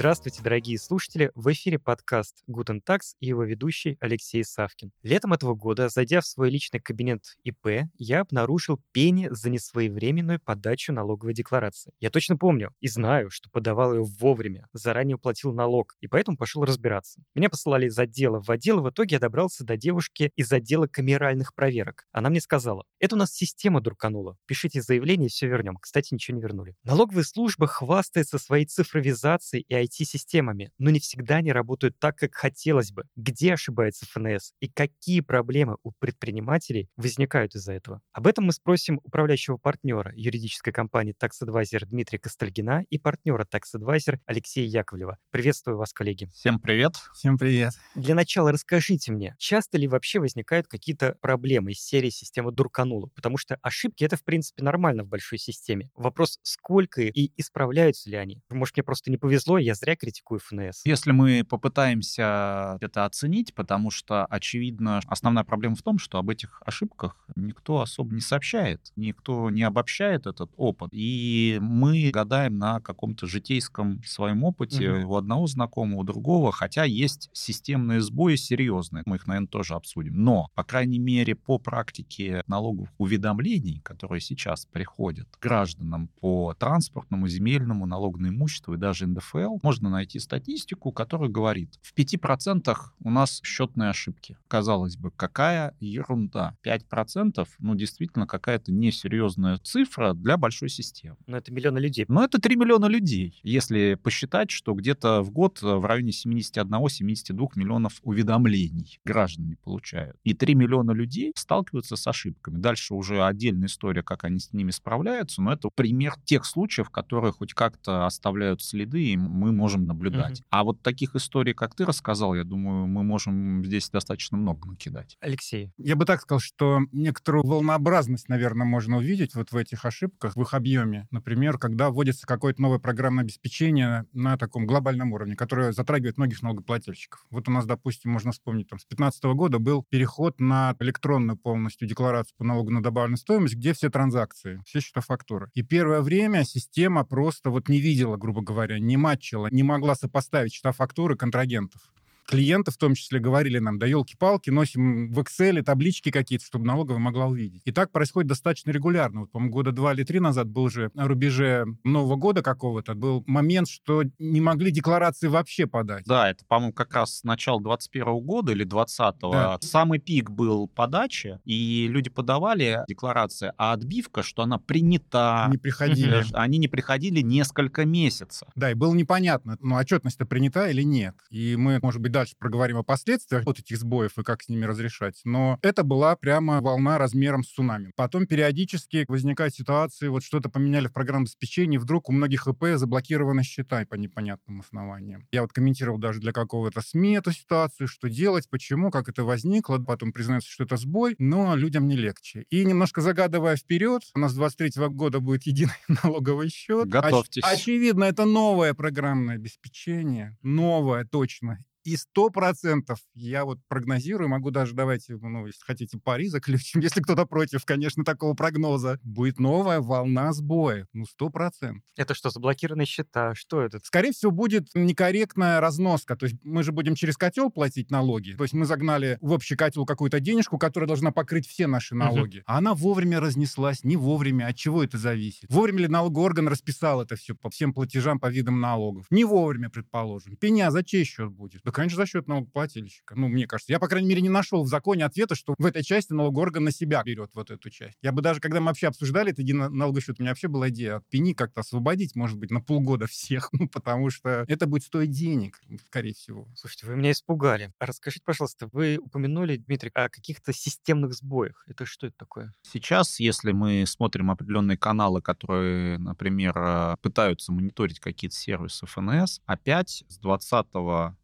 Здравствуйте, дорогие слушатели! В эфире подкаст Guten Tax и его ведущий Алексей Савкин. Летом этого года, зайдя в свой личный кабинет ИП, я обнаружил пени за несвоевременную подачу налоговой декларации. Я точно помню и знаю, что подавал ее вовремя, заранее уплатил налог, и поэтому пошел разбираться. Меня посылали из отдела в отдел, и в итоге я добрался до девушки из отдела камеральных проверок. Она мне сказала, это у нас система дурканула. Пишите заявление, все вернем. Кстати, ничего не вернули. Налоговая служба хвастается своей цифровизацией и IT-системами, но не всегда они работают так, как хотелось бы. Где ошибается ФНС и какие проблемы у предпринимателей возникают из-за этого? Об этом мы спросим управляющего партнера юридической компании Tax Advisor Дмитрия Костальгина и партнера Tax Advisor Алексея Яковлева. Приветствую вас, коллеги. Всем привет. Всем привет. Для начала расскажите мне, часто ли вообще возникают какие-то проблемы из серии системы Дурканула? Потому что ошибки — это, в принципе, нормально в большой системе. Вопрос, сколько и исправляются ли они? Может, мне просто не повезло, я зря критикую ФНС. Если мы попытаемся это оценить, потому что, очевидно, основная проблема в том, что об этих ошибках никто особо не сообщает, никто не обобщает этот опыт. И мы гадаем на каком-то житейском своем опыте угу. у одного знакомого, у другого, хотя есть системные сбои серьезные. Мы их, наверное, тоже обсудим. Но, по крайней мере, по практике налоговых уведомлений, которые сейчас приходят гражданам по транспортному, земельному, налогу на имущество и даже НДФЛ, можно найти статистику, которая говорит, в 5% у нас счетные ошибки. Казалось бы, какая ерунда. 5%, ну, действительно, какая-то несерьезная цифра для большой системы. Но это миллионы людей. Но это 3 миллиона людей. Если посчитать, что где-то в год в районе 71-72 миллионов уведомлений граждане получают. И 3 миллиона людей сталкиваются с ошибками. Дальше уже отдельная история, как они с ними справляются, но это пример тех случаев, которые хоть как-то оставляют следы, и мы можем наблюдать. Угу. А вот таких историй, как ты рассказал, я думаю, мы можем здесь достаточно много накидать. Алексей. Я бы так сказал, что некоторую волнообразность, наверное, можно увидеть вот в этих ошибках, в их объеме. Например, когда вводится какое-то новое программное обеспечение на таком глобальном уровне, которое затрагивает многих налогоплательщиков. Вот у нас, допустим, можно вспомнить, там, с 2015 года был переход на электронную полностью декларацию по налогу на добавленную стоимость, где все транзакции, все счета фактуры. И первое время система просто вот не видела, грубо говоря, не матчила, не могла сопоставить счета фактуры контрагентов клиенты в том числе говорили нам, да елки-палки, носим в Excel таблички какие-то, чтобы налоговая могла увидеть. И так происходит достаточно регулярно. Вот, по-моему, года два или три назад был же на рубеже Нового года какого-то, был момент, что не могли декларации вообще подать. Да, это, по-моему, как раз с начала 21 года или 20-го. Да. Самый пик был подачи, и люди подавали декларации, а отбивка, что она принята. Не приходили. Они не приходили несколько месяцев. Да, и было непонятно, ну, отчетность-то принята или нет. И мы, может быть, дальше проговорим о последствиях вот этих сбоев и как с ними разрешать. Но это была прямо волна размером с цунами. Потом периодически возникают ситуации, вот что-то поменяли в программном обеспечении, вдруг у многих ИП заблокированы счета по непонятным основаниям. Я вот комментировал даже для какого-то СМИ эту ситуацию, что делать, почему, как это возникло. Потом признается, что это сбой, но людям не легче. И немножко загадывая вперед, у нас с 23 года будет единый налоговый счет. Готовьтесь. Оч- очевидно, это новое программное обеспечение, новое точно. И сто процентов я вот прогнозирую, могу даже, давайте, ну, если хотите, пари заключим, если кто-то против, конечно, такого прогноза, будет новая волна сбоя, ну, сто процентов. Это что, заблокированные счета? Что это? Скорее всего, будет некорректная разноска, то есть мы же будем через котел платить налоги, то есть мы загнали в общий котел какую-то денежку, которая должна покрыть все наши налоги, uh-huh. а она вовремя разнеслась, не вовремя, от чего это зависит? Вовремя ли налоговый орган расписал это все по всем платежам, по видам налогов? Не вовремя, предположим. Пеня за чей счет будет? Да, конечно, за счет налогоплательщика. Ну, мне кажется. Я, по крайней мере, не нашел в законе ответа, что в этой части налогоорган на себя берет вот эту часть. Я бы даже, когда мы вообще обсуждали этот налоговый счет, у меня вообще была идея от пени как-то освободить, может быть, на полгода всех, ну, потому что это будет стоить денег, скорее всего. Слушайте, вы меня испугали. А расскажите, пожалуйста, вы упомянули, Дмитрий, о каких-то системных сбоях. Это что это такое? Сейчас, если мы смотрим определенные каналы, которые, например, э, пытаются мониторить какие-то сервисы ФНС, опять с 20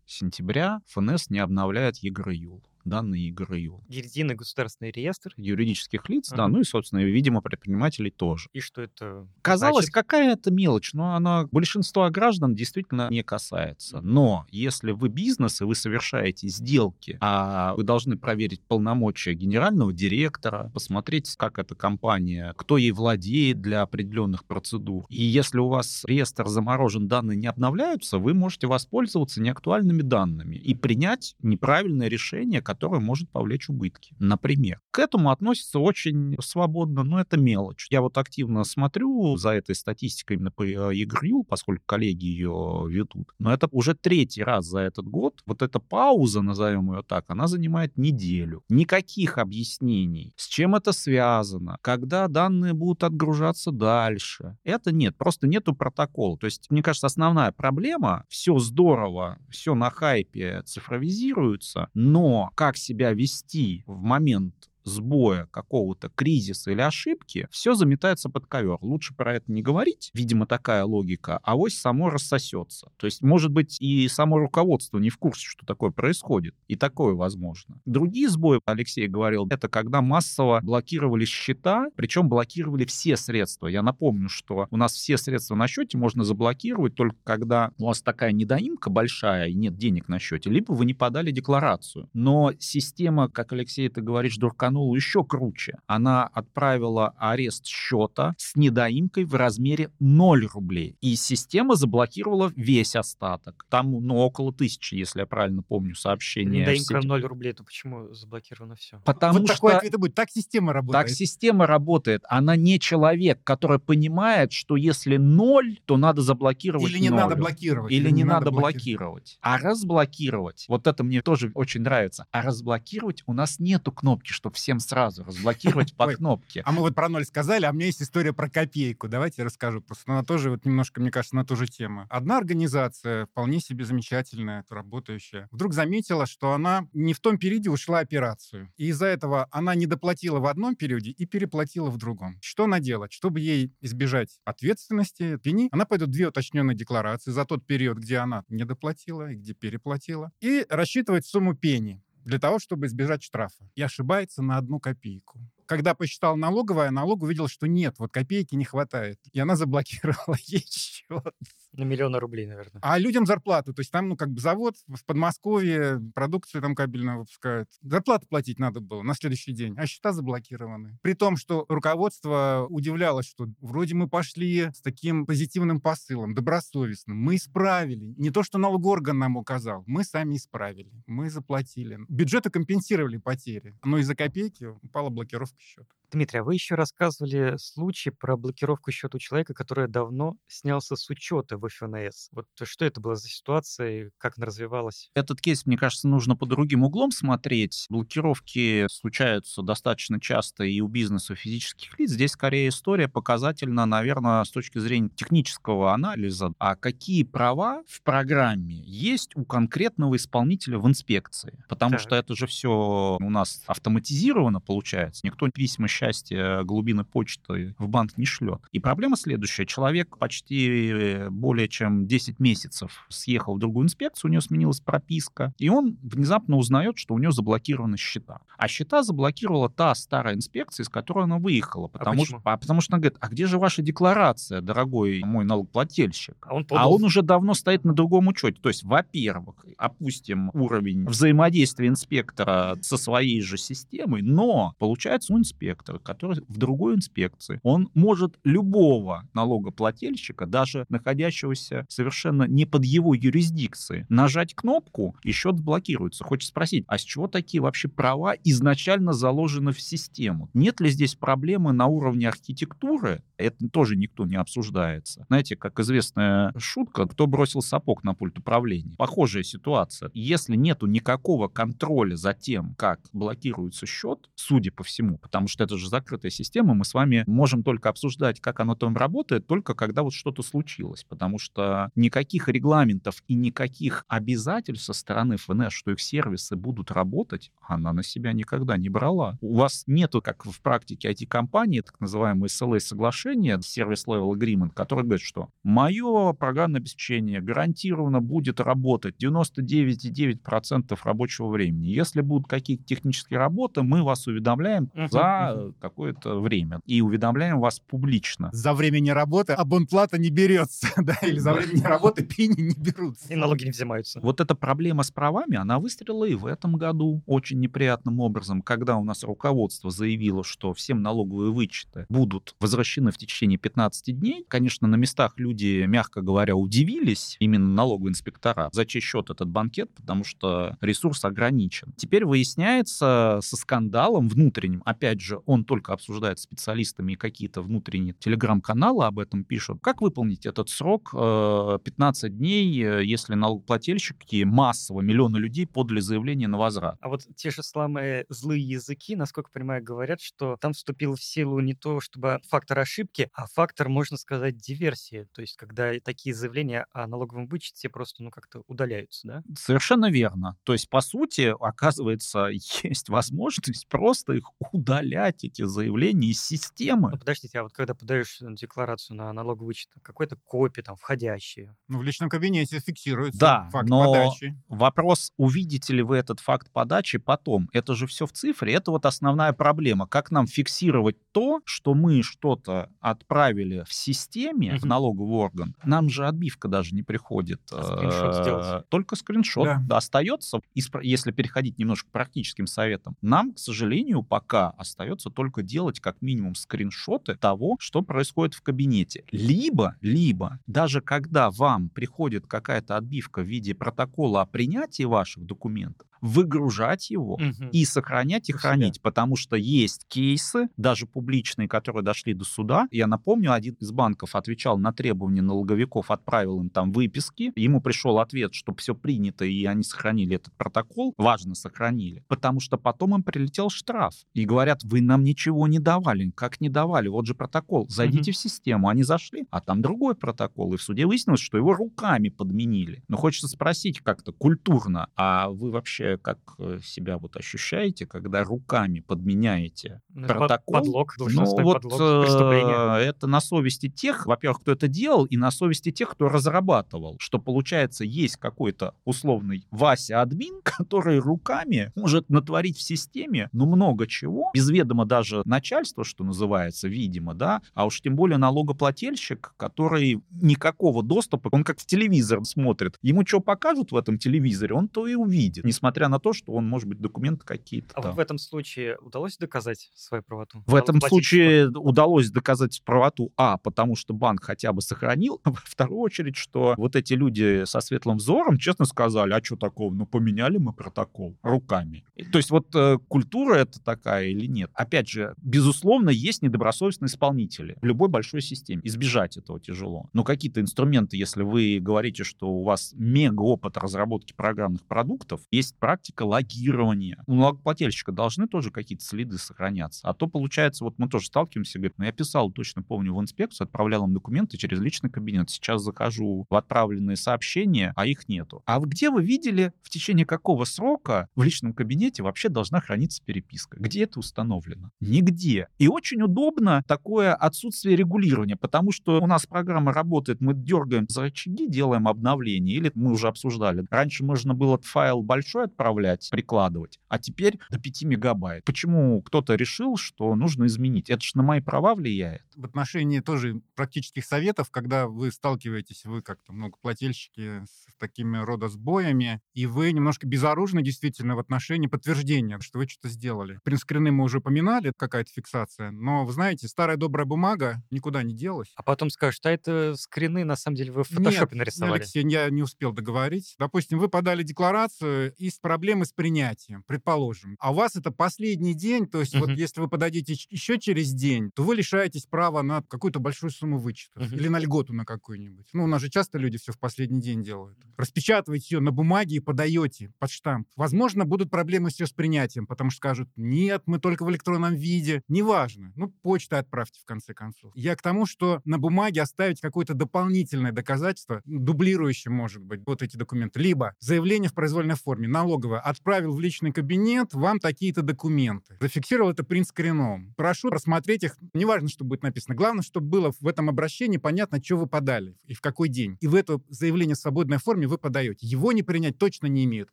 сентября ФНС не обновляет ЕГРЮЛ данные ИГРЮ. Единый государственный реестр. Юридических лиц, да, Ага. ну и, собственно, видимо, предпринимателей тоже. И что это Казалось, значит? какая-то мелочь, но она большинства граждан действительно не касается. Но если вы бизнес и вы совершаете сделки, а вы должны проверить полномочия генерального директора, посмотреть, как эта компания, кто ей владеет для определенных процедур. И если у вас реестр заморожен, данные не обновляются, вы можете воспользоваться неактуальными данными и принять неправильное решение, которое может повлечь убытки. Например, к этому относится очень свободно, но это мелочь. Я вот активно смотрю за этой статистикой именно по э, ЕГРЮ, поскольку коллеги ее ведут. Но это уже третий раз за этот год. Вот эта пауза, назовем ее так, она занимает неделю. Никаких объяснений, с чем это связано, когда данные будут отгружаться дальше. Это нет, просто нету протокола. То есть, мне кажется, основная проблема, все здорово, все на хайпе цифровизируется, но как себя вести в момент сбоя какого-то кризиса или ошибки, все заметается под ковер. Лучше про это не говорить, видимо, такая логика, а вось само рассосется. То есть, может быть, и само руководство не в курсе, что такое происходит, и такое возможно. Другие сбои, Алексей говорил, это когда массово блокировали счета, причем блокировали все средства. Я напомню, что у нас все средства на счете можно заблокировать только когда у вас такая недоимка большая и нет денег на счете, либо вы не подали декларацию. Но система, как Алексей ты говоришь, дурканула еще круче. Она отправила арест счета с недоимкой в размере 0 рублей. И система заблокировала весь остаток. Там, ну, около тысячи, если я правильно помню, сообщения. в Недоимка сети. 0 рублей, то почему заблокировано все? Потому вот что... такой ответ будет. Так система работает. Так система работает. Она не человек, который понимает, что если ноль, то надо заблокировать Или не надо нолью. блокировать. Или не надо блокировать. блокировать. А разблокировать, вот это мне тоже очень нравится. А разблокировать у нас нету кнопки, чтобы всем сразу разблокировать по кнопке. А мы вот про ноль сказали, а у меня есть история про копейку. Давайте я расскажу. Просто она тоже вот немножко, мне кажется, на ту же тему. Одна организация, вполне себе замечательная, работающая, вдруг заметила, что она не в том периоде ушла операцию. И из-за этого она не доплатила в одном периоде и переплатила в другом. Что она делает? Чтобы ей избежать ответственности, пени, она пойдет две уточненные декларации за тот период, где она не доплатила и где переплатила, и рассчитывать сумму пени для того, чтобы избежать штрафа. И ошибается на одну копейку. Когда посчитал налоговая, налог увидел, что нет, вот копейки не хватает. И она заблокировала ей счет. На миллиона рублей, наверное. А людям зарплату. То есть там, ну, как бы завод в Подмосковье, продукцию там кабельную выпускают. Зарплату платить надо было на следующий день, а счета заблокированы. При том, что руководство удивлялось, что вроде мы пошли с таким позитивным посылом, добросовестным. Мы исправили. Не то, что налогоорган нам указал. Мы сами исправили. Мы заплатили. Бюджеты компенсировали потери. Но из-за копейки упала блокировка счета. Дмитрий, а вы еще рассказывали случай про блокировку счета у человека, который давно снялся с учета в ФНС. Вот что это была за ситуация и как она развивалась? Этот кейс, мне кажется, нужно по другим углом смотреть. Блокировки случаются достаточно часто и у бизнеса, и у физических лиц. Здесь скорее история показательна, наверное, с точки зрения технического анализа. А какие права в программе есть у конкретного исполнителя в инспекции? Потому Так. что это же все у нас автоматизировано получается. Никто письма счастья глубины почты в банк не шлет. И проблема следующая. Человек почти э, более чем 10 месяцев съехал в другую инспекцию, у него сменилась прописка, и он внезапно узнает, что у него заблокированы счета. А счета заблокировала та старая инспекция, из которой она выехала. Потому, почему? что, а потому что она говорит, а где же ваша декларация, дорогой мой налогоплательщик? А он А он уже давно стоит на другом учете. То есть, во-первых, опустим уровень взаимодействия инспектора со своей же системой, но получается у инспектора, который в другой инспекции, он может любого налогоплательщика, даже находящегося совершенно не под его юрисдикцией, нажать кнопку, и счет блокируется. Хочется спросить, а с чего такие вообще права изначально заложены в систему? Нет ли здесь проблемы на уровне архитектуры? Это тоже никто не обсуждается. Знаете, как известная шутка, кто бросил сапог на пульт управления. Похожая ситуация. Если нету никакого контроля за тем, как блокируется счет, судя по всему, потому что это это же закрытая система, мы с вами можем только обсуждать, как оно там работает, только когда вот что-то случилось, потому что никаких регламентов и никаких обязательств со стороны ФНС, что их сервисы будут работать, она на себя никогда не брала. У вас нету, как в практике IT-компании, так называемые SLA-соглашения, Service Level Agreement, который говорит, что мое программное обеспечение гарантированно будет работать 99,9% рабочего времени. Если будут какие-то технические работы, мы вас уведомляем Мгм, за какое-то время. И уведомляем вас публично. За время не работы абонплата не берется, да, или за время не работы пени не берутся. И налоги не взимаются. Вот эта проблема с правами, она выстрелила и в этом году очень неприятным образом, когда у нас руководство заявило, что всем налоговые вычеты будут возвращены в течение 15 дней. Конечно, на местах люди, мягко говоря, удивились, именно налоговые инспектора, за чей счет этот банкет, потому что ресурс ограничен. Теперь выясняется со скандалом внутренним, опять же, он только обсуждает специалистами и какие-то внутренние телеграм-каналы об этом пишут, как выполнить этот срок э, 15 дней, э, если налогоплательщики массово, миллионы людей подали заявление на возврат. А вот те же самые злые языки, насколько понимаю, говорят, что там вступил в силу не то, чтобы фактор ошибки, а фактор, можно сказать, диверсии. То есть, когда такие заявления о налоговом вычете просто, ну, как-то удаляются, да? Совершенно верно. То есть, по сути, оказывается, есть возможность просто их удалять, эти заявления из системы. Ну, подождите, а вот когда подаешь э, декларацию на налоговый вычет, какой-то копии там входящие. Ну, в личном кабинете фиксируется Да, факт но подачи. Вопрос, увидите ли вы этот факт подачи потом. Это же все в цифре. Это вот основная проблема. Как нам фиксировать то, что мы что-то отправили в системе, в Мгм. налоговый орган. Нам же отбивка даже не приходит. А скриншот Э, сделать? Только скриншот Да. остается. Если переходить немножко к практическим советам, нам, к сожалению, пока остается только делать как минимум скриншоты того, что происходит в кабинете. Либо, либо, даже когда вам приходит какая-то отбивка в виде протокола о принятии ваших документов, выгружать его Мгм. и сохранять и У себя. хранить, потому что есть кейсы, даже публичные, которые дошли до суда. Я напомню, один из банков отвечал на требования налоговиков, отправил им там выписки. Ему пришел ответ, что все принято, и они сохранили этот протокол. Важно, сохранили. Потому что потом им прилетел штраф. И говорят, вы нам ничего не давали. Как не давали? Вот же протокол. Зайдите Мгм. в систему. Они зашли, а там другой протокол. И в суде выяснилось, что его руками подменили. Но хочется спросить как-то культурно, а вы вообще как э, себя вот ощущаете, когда руками подменяете Ну, протокол? Подлог, Ну вот подлог, э, это на совести тех, во-первых, кто это делал, и на совести тех, кто разрабатывал. Что получается, есть какой-то условный Вася-админ, который руками может натворить в системе, ну, много чего, без ведома даже начальства, что называется, видимо, да, а уж тем более налогоплательщик, который никакого доступа, он как в телевизор смотрит, ему что покажут в этом телевизоре, он то и увидит, несмотря на то, что он, может быть, документы какие-то А там. в этом случае удалось доказать свою правоту? В этом Налогоплательщику? случае удалось доказать правоту, а, потому что банк хотя бы сохранил, а во вторую очередь, что вот эти люди со светлым взором честно сказали, а что такого, ну поменяли мы протокол руками. То есть вот э, культура это такая или нет? Опять же, безусловно, есть недобросовестные исполнители в любой большой системе. Избежать этого тяжело. Но какие-то инструменты, если вы говорите, что у вас мега опыт разработки программных продуктов, есть практика логирования. У налогоплательщика должны тоже какие-то следы сохраняться. А то получается, вот мы тоже сталкиваемся, говорит, ну я писал, точно помню, в инспекцию, отправлял им документы через личный кабинет. Сейчас захожу в отправленные сообщения, а их нету. А где вы видели, в течение какого срока в личном кабинете вообще должна храниться переписка? Где это установлено? Нигде. И очень удобно такое отсутствие регулирования, потому что у нас программа работает, мы дергаем за рычаги, делаем обновление, или мы уже обсуждали. Раньше можно было файл большой отправлять, прикладывать, а теперь до 5 мегабайт. Почему кто-то решил, что нужно изменить? Это же на мои права влияет. В отношении тоже практических советов, когда вы сталкиваетесь, вы как-то многоплательщики с такими рода сбоями, и вы немножко безоружны действительно в отношении подтверждения, что вы что-то сделали. Принтскрины мы уже поминали, какая-то фиксация, но, вы знаете, старая добрая бумага никуда не делась. А потом скажут, а это скрины, на самом деле, вы в Нет, фотошопе нарисовали. Алексей, я не успел договорить. Допустим, вы подали декларацию из проблемы с принятием, предположим. А у вас это последний день, то есть вот Мгм. если вы подадите еще через день, то вы лишаетесь права на какую-то большую сумму вычетов Мгм. или на льготу на какую-нибудь. Ну, у нас же часто люди все в последний день делают. Распечатываете ее на бумаге и подаете под штамп. Возможно, будут проблемы все с принятием, потому что скажут, нет, мы только в электронном виде. Неважно. Ну, почта отправьте, в конце концов. Я к тому, что на бумаге оставить какое-то дополнительное доказательство, дублирующее, может быть, вот эти документы. Либо заявление в произвольной форме, налоговое, отправил в личный кабинет вам такие-то документы. Зафиксировал это принц Кореновым. Прошу просмотреть их. Неважно, что будет написано. Главное, чтобы было в этом обращении понятно, что вы подали и в какой день. И в это заявление в свободной форме вы подаете. Его не принять точно не имеют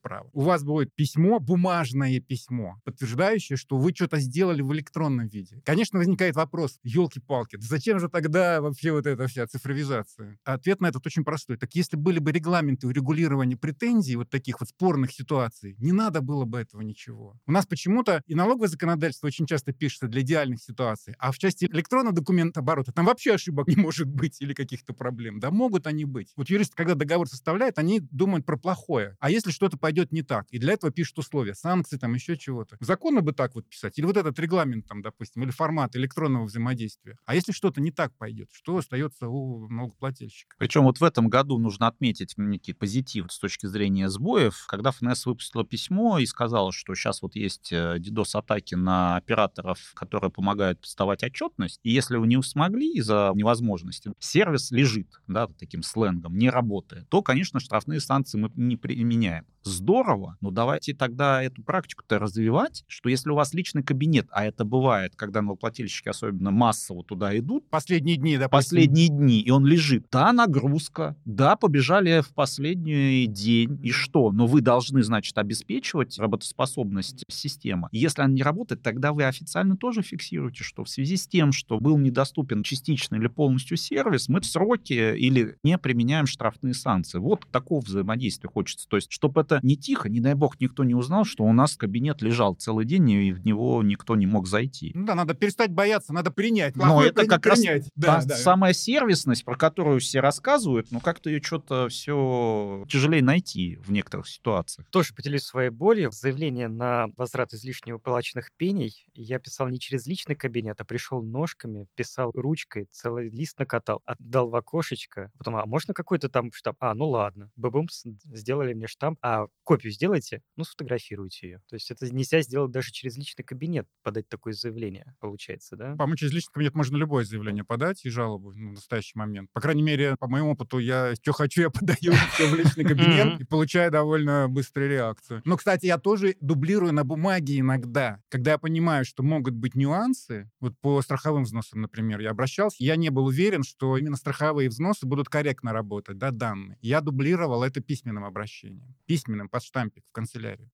права. У вас будет письмо, бумажное письмо, подтверждающее, что вы что-то сделали в электронном виде. Конечно, возникает вопрос, елки-палки, зачем же тогда вообще вот эта вся цифровизация? Ответ на этот очень простой. Так если были бы регламенты урегулирования претензий, вот таких вот спорных ситуаций, не надо было бы этого ничего. У нас почему-то и налоговое законодательство очень часто пишется для идеальных ситуаций, а в части электронного документа оборота там вообще ошибок не может быть или каких-то проблем. Да могут они быть. Вот юристы, когда договор составляют, они думают про плохое. А если что-то пойдет не так? И для этого пишут условия, санкции, там еще чего-то. Законно бы так вот писать? Или вот этот регламент, там, допустим, или формат электронного взаимодействия. А если что-то не так пойдет, что остается у налогоплательщика? Причем вот в этом году нужно отметить некий позитив с точки зрения сбоев. Когда ФНС выпустила письмо и сказала, что сейчас вот есть DDoS-атаки э, на операторов, которые помогают поставать отчетность, и если вы не смогли из-за невозможности, сервис лежит, да, таким сленгом, не работает, то, конечно, штрафные санкции мы не применяем здорово, но давайте тогда эту практику-то развивать, что если у вас личный кабинет, а это бывает, когда налогоплательщики особенно массово туда идут. Последние дни, да? Последние дни, и он лежит. Да, нагрузка, да, побежали в последний день, и что? Но вы должны, значит, обеспечивать работоспособность системы. Если она не работает, тогда вы официально тоже фиксируете, что в связи с тем, что был недоступен частично или полностью сервис, мы в сроки или не применяем штрафные санкции. Вот такого взаимодействия хочется. То есть, чтобы это это не тихо, не дай бог никто не узнал, что у нас кабинет лежал целый день, и в него никто не мог зайти. Ну да, надо перестать бояться, надо принять. Но это как принять. раз да, та да. самая сервисность, про которую все рассказывают, ну как-то ее что-то все тяжелее найти в некоторых ситуациях. Тоже поделюсь своей болью. Заявление на возврат излишне уплаченных пеней я писал не через личный кабинет, а пришел ножками, писал ручкой, целый лист накатал, отдал в окошечко. Потом, а можно какой-то там штамп? А, ну ладно. Бабум сделали мне штамп. А, копию сделайте, ну, сфотографируйте ее. То есть это нельзя сделать даже через личный кабинет, подать такое заявление, получается, да? По-моему, через личный кабинет можно любое заявление подать и жалобу ну, в настоящий момент. По крайней мере, по моему опыту, я что хочу, я подаю все в личный кабинет и получаю довольно быструю реакцию. Но, кстати, я тоже дублирую на бумаге иногда. Когда я понимаю, что могут быть нюансы, вот по страховым взносам, например, я обращался, я не был уверен, что именно страховые взносы будут корректно работать, да, данные. Я дублировал это письменным обращением. Письменным письменным под штампик в канцелярию.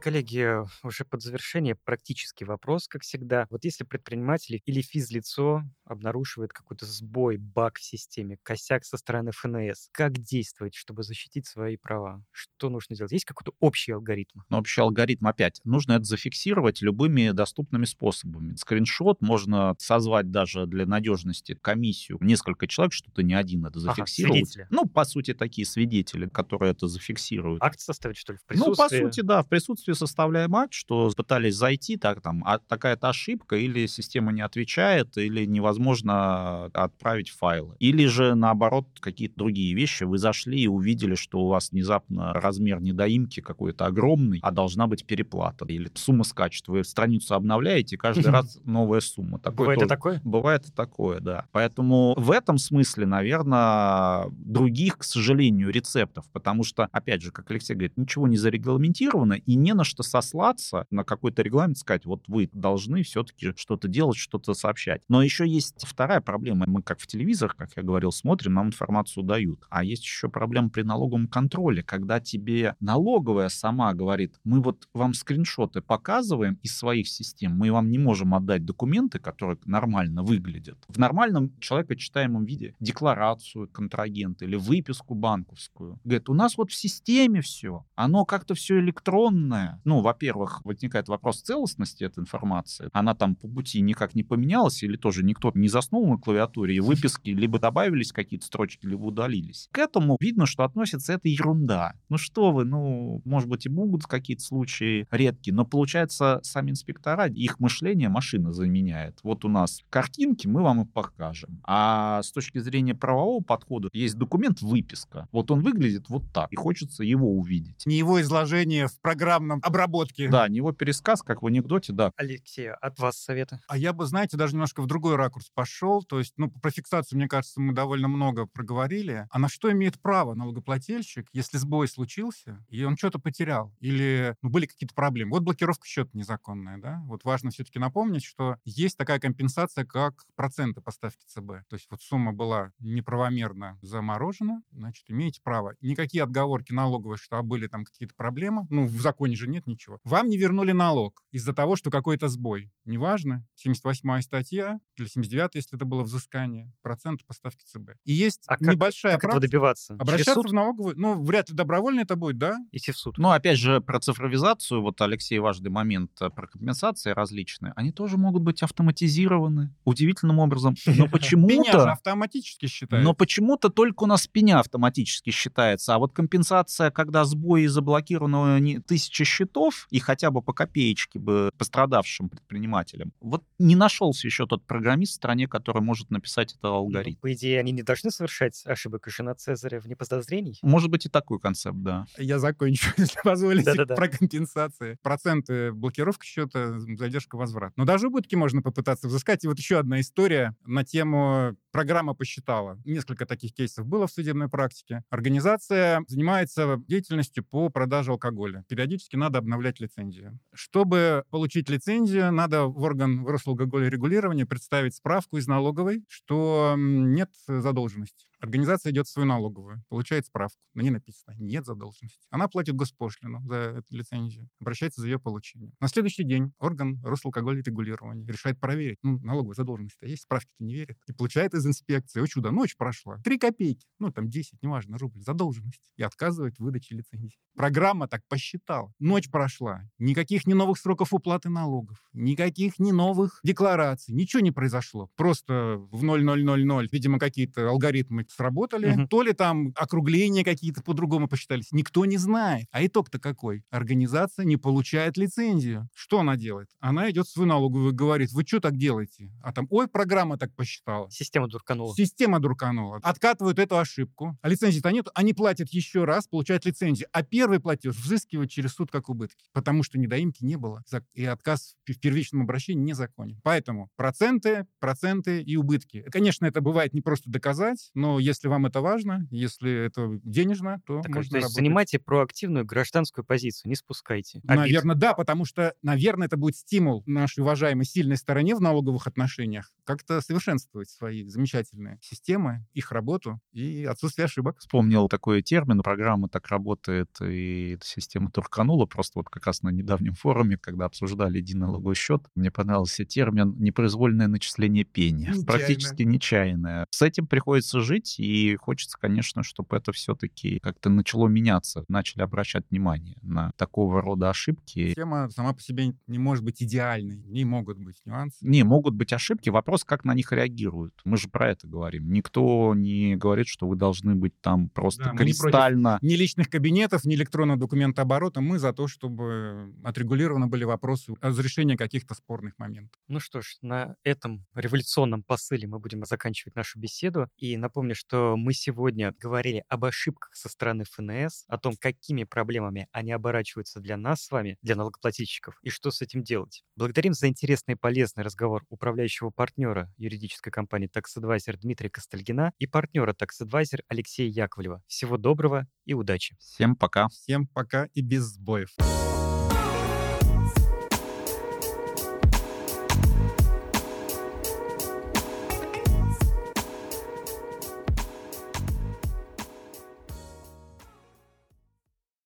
Коллеги, уже под завершение практический вопрос, как всегда. Вот если предприниматель или физлицо обнаруживает какой-то сбой, баг в системе, косяк со стороны ФНС, как действовать, чтобы защитить свои права? Что нужно делать? Есть какой-то общий алгоритм? Ну, общий алгоритм опять. Нужно это зафиксировать любыми доступными способами. Скриншот можно созвать даже для надежности комиссию. Несколько человек, что ты не один это зафиксировать. Ага, ну, по сути, такие свидетели, которые это зафиксируют. Акт составить, что ли, в присутствии? Ну, по сути, да, в присутствии присутствии составляем акт, что пытались зайти, так там, а такая-то ошибка, или система не отвечает, или невозможно отправить файлы. Или же, наоборот, какие-то другие вещи. Вы зашли и увидели, что у вас внезапно размер недоимки какой-то огромный, а должна быть переплата. Или сумма скачет. Вы страницу обновляете, каждый раз новая сумма. Такое Бывает тоже. и такое? Бывает и такое, да. Поэтому в этом смысле, наверное, других, к сожалению, рецептов, потому что, опять же, как Алексей говорит, ничего не зарегламентировано и не на что сослаться, на какой-то регламент, сказать, вот вы должны все-таки что-то делать, что-то сообщать. Но еще есть вторая проблема. Мы как в телевизорах, как я говорил, смотрим, нам информацию дают. А есть еще проблема при налоговом контроле, когда тебе налоговая сама говорит, мы вот вам скриншоты показываем из своих систем, мы вам не можем отдать документы, которые нормально выглядят. В нормальном человекочитаемом виде декларацию контрагента или выписку банковскую. Говорит, у нас вот в системе все, оно как-то все электронное, неверная. Ну, во-первых, возникает вопрос целостности этой информации. Она там по пути никак не поменялась или тоже никто не заснул на клавиатуре, и выписки либо добавились какие-то строчки, либо удалились. К этому видно, что относится это ерунда. Ну что вы, ну, может быть, и будут какие-то случаи редкие, но получается, сами инспектора, их мышление машина заменяет. Вот у нас картинки, мы вам их покажем. А с точки зрения правового подхода есть документ выписка. Вот он выглядит вот так, и хочется его увидеть. Не его изложение в программном обработке. Да, не его пересказ, как в анекдоте, да. Алексей, от вас совета? А я бы, знаете, даже немножко в другой ракурс пошел. То есть, ну, про фиксацию, мне кажется, мы довольно много проговорили. А на что имеет право налогоплательщик, если сбой случился, и он что-то потерял? Или ну, были какие-то проблемы? Вот блокировка счета незаконная, да? Вот важно все-таки напомнить, что есть такая компенсация, как проценты по ставке ЦБ. То есть вот сумма была неправомерно заморожена, значит, имеете право. Никакие отговорки налоговые, что а были там какие-то проблемы, ну, в законе же нет ничего. Вам не вернули налог из-за того, что какой-то сбой. Неважно, 78 статья или 79 если это было взыскание, процент по ставке ЦБ. И есть А как- небольшая Как практика. добиваться? Обращаться в налоговую, ну, вряд ли добровольно это будет, да? Идти в суд. Но опять же, про цифровизацию, вот Алексей важный момент, э, про компенсации различные, они тоже могут быть автоматизированы удивительным образом. Но Пеня же почему-то... автоматически считает. Но почему-то только у нас пеня автоматически считается, а вот компенсация, когда сбои заблокировано не тысячи счетов и хотя бы по копеечке бы пострадавшим предпринимателям, вот не нашелся еще тот программист в стране, который может написать этот Ну, алгоритм. По идее, они не должны совершать ошибок и на Цезаря вне подозрений. Может быть и такой концепт, да. Я закончу, если позволите, Да-да-да. про компенсации. Проценты блокировка счета, задержка возврат. Но даже убытки можно попытаться взыскать. И вот еще одна история на тему программа посчитала. Несколько таких кейсов было в судебной практике. Организация занимается деятельностью по продаже алкоголя. Периодически надо обновлять лицензию. Чтобы получить лицензию, надо в орган Росалкогольрегулирования представить справку из налоговой, что нет задолженности. Организация идет в свою налоговую, получает справку. На ней написано «нет задолженности». Она платит госпошлину за эту лицензию, обращается за ее получение. На следующий день орган Росалкогольрегулирования решает проверить. Ну, налоговая задолженность есть, справки-то не верит. И получает из инспекции, о чудо, ночь прошла, три копейки, ну, там 10, неважно, рубль, задолженность. И отказывает в выдаче лицензии. Программа так посчитала. Ночь прошла, никаких ни новых сроков уплаты налогов, никаких ни новых деклараций, ничего не произошло. Просто в 0000, видимо, какие-то алгоритмы сработали, Мгм. то ли там округления какие-то по-другому посчитались. Никто не знает. А итог-то какой? Организация не получает лицензию. Что она делает? Она идет в свою налоговую и говорит, вы что так делаете? А там, ой, программа так посчитала. Система дурканула. Система дурканула. Откатывают эту ошибку. А лицензии-то нет. Они платят еще раз, получают лицензию. А первый платеж взыскивают через суд как убытки. Потому что недоимки не было. И отказ в в первичном обращении незаконен. Поэтому проценты, проценты и убытки. Конечно, это бывает не просто доказать, но если вам это важно, если это денежно, то Так, можно то есть работать. занимайте проактивную гражданскую позицию, не спускайте. обид. Наверное, да, потому что, наверное, это будет стимул нашей уважаемой сильной стороне в налоговых отношениях как-то совершенствовать свои замечательные системы, их работу и отсутствие ошибок. Вспомнил такой термин, программа так работает, и эта система турканула. Просто вот как раз на недавнем форуме, когда обсуждали единый налоговый счет, мне понравился термин «непроизвольное начисление пени». Нечаянно. Практически нечаянное. С этим приходится жить, и хочется, конечно, чтобы это все-таки как-то начало меняться, начали обращать внимание на такого рода ошибки. Система сама по себе не может быть идеальной, не могут быть нюансы. Не, могут быть ошибки, вопрос, как на них реагируют. Мы же про это говорим. Никто не говорит, что вы должны быть там просто Да, мы не кристально... Ни личных кабинетов, ни электронного документа оборота. Мы за то, чтобы отрегулированы были вопросы разрешения каких-то спорных моментов. Ну что ж, на этом революционном посыле мы будем заканчивать нашу беседу. И напомню, что мы сегодня говорили об ошибках со стороны ФНС, о том, какими проблемами они оборачиваются для нас с вами, для налогоплательщиков, и что с этим делать. Благодарим за интересный и полезный разговор управляющего партнера юридической компании Tax Advisor Дмитрия Костальгина и партнера Tax Advisor Алексея Яковлева. Всего доброго и удачи! Всем пока. Всем пока и без сбоев.